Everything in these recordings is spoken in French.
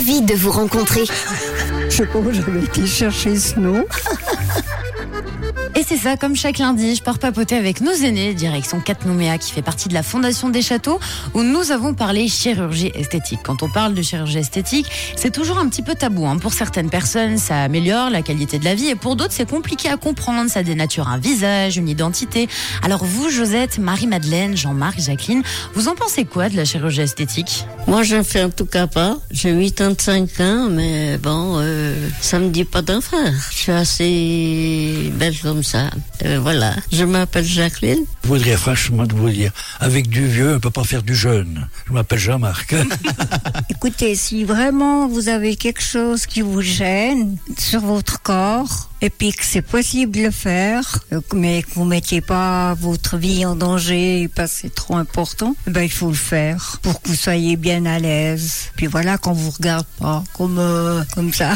ravie de vous rencontrer. Je où j'avais été chercher ce nom. C'est ça, comme chaque lundi, je pars papoter avec nos aînés, direction 4 Nouméa, qui fait partie de la Fondation des Châteaux, où nous avons parlé chirurgie esthétique. Quand on parle de chirurgie esthétique, c'est toujours un petit peu tabou. Hein. Pour certaines personnes, ça améliore la qualité de la vie, et pour d'autres, c'est compliqué à comprendre. Ça dénature un visage, une identité. Alors vous, Josette, Marie-Madeleine, Jean-Marc, Jacqueline, vous en pensez quoi de la chirurgie esthétique? Moi, je ne fais en tout cas pas. J'ai 85 ans, mais bon, euh, ça me dit pas d'en faire. Je suis assez belle comme ça. Euh, voilà. Je m'appelle Jacqueline. Je voudrais franchement de vous dire, avec du vieux, on peut pas faire du jeune. Je m'appelle Jean-Marc. Écoutez, si vraiment vous avez quelque chose qui vous gêne sur votre corps, et puis que c'est possible de le faire, euh, mais que vous mettiez pas votre vie en danger parce que c'est trop important, eh ben il faut le faire pour que vous soyez bien à l'aise. Puis voilà, qu'on vous regarde pas comme euh, comme ça.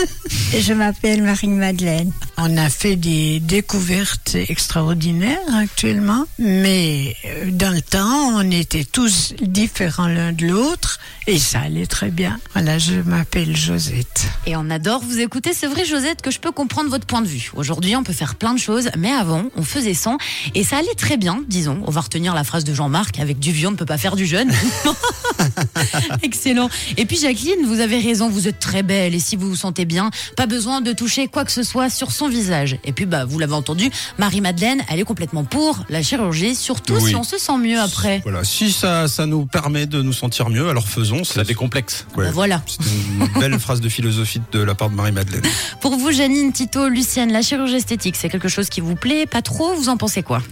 Je m'appelle Marie-Madeleine. On a fait des découvertes extraordinaires actuellement, mais euh, dans le temps, on était tous différents l'un de l'autre et ça allait très bien. Voilà, je m'appelle Josette. Et on adore vous écouter. C'est vrai, Josette, que je peux comprendre votre point de vue. Aujourd'hui, on peut faire plein de choses, mais avant, on faisait sans. Et ça allait très bien, disons. On va retenir la phrase de Jean-Marc avec du vieux, on ne peut pas faire du jeune. Excellent. Et puis, Jacqueline, vous avez raison, vous êtes très belle. Et si vous vous sentez bien, pas besoin de toucher quoi que ce soit sur son visage. Et puis, bah, vous l'avez entendu, Marie-Madeleine, elle est complètement pour la chirurgie, surtout Oui. si on se sent mieux après. Voilà, si ça, ça nous permet de nous sentir mieux, alors faisons. Ça décomplexe. Ouais. Bah, voilà. C'est une belle phrase de philosophie de la part de Marie-Madeleine. Pour vous, Janine, Tito, Lucienne, la chirurgie esthétique, c'est quelque chose qui vous plaît Pas trop? Vous en pensez quoi?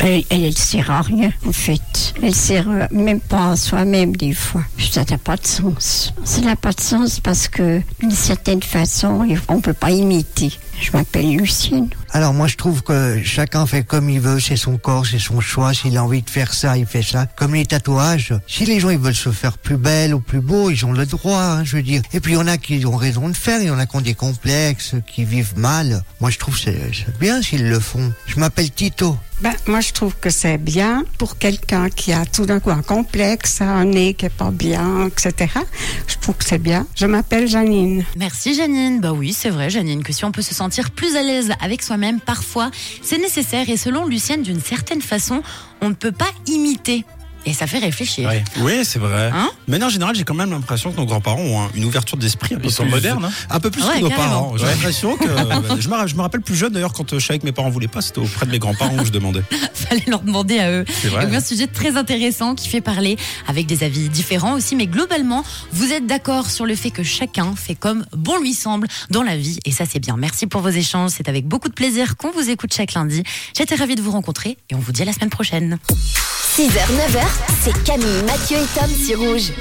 Elle, elle, elle sert à rien, en fait. Elle sert euh, même pas à soi-même, des fois. Ça n'a pas de sens. Ça n'a pas de sens parce que, d'une certaine façon, on peut pas imiter. Je m'appelle Lucienne. Alors moi je trouve que chacun fait comme il veut, c'est son corps, c'est son choix, s'il a envie de faire ça, il fait ça. Comme les tatouages, si les gens ils veulent se faire plus belle ou plus beau, ils ont le droit, hein, je veux dire. Et puis il y en a qui ont raison de faire, il y en a qui ont des complexes, qui vivent mal. Moi je trouve que c'est bien s'ils le font. Je m'appelle Tito. Ben, moi, je trouve que c'est bien pour quelqu'un qui a tout d'un coup un complexe, un nez qui est pas bien, etc. Je trouve que c'est bien. Je m'appelle Janine. Merci Janine. Bah oui, c'est vrai Janine, que si on peut se sentir plus à l'aise avec soi-même, parfois, c'est nécessaire. Et selon Lucienne, d'une certaine façon, on ne peut pas imiter. Et ça fait réfléchir. Ouais. Oui, c'est vrai. Hein Mais en général, j'ai quand même l'impression que nos grands-parents ont un- une ouverture d'esprit un peu Ils sont plus- modernes, hein Un peu plus Ouais, que nos carrément. parents. J'ai l'impression que. euh, je, me, je me rappelle plus jeune d'ailleurs quand euh, je savais que mes parents voulaient pas, c'était auprès de mes grands-parents que je demandais. Fallait leur demander à eux. C'est vrai. Un sujet très intéressant qui fait parler avec des avis différents aussi, mais globalement, vous êtes d'accord sur le fait que chacun fait comme bon lui semble dans la vie, et ça c'est bien. Merci pour vos échanges, c'est avec beaucoup de plaisir qu'on vous écoute chaque lundi. J'étais ravie de vous rencontrer et on vous dit à la semaine prochaine. 6h, 9h, c'est Camille, Mathieu et Tom sur Rouge.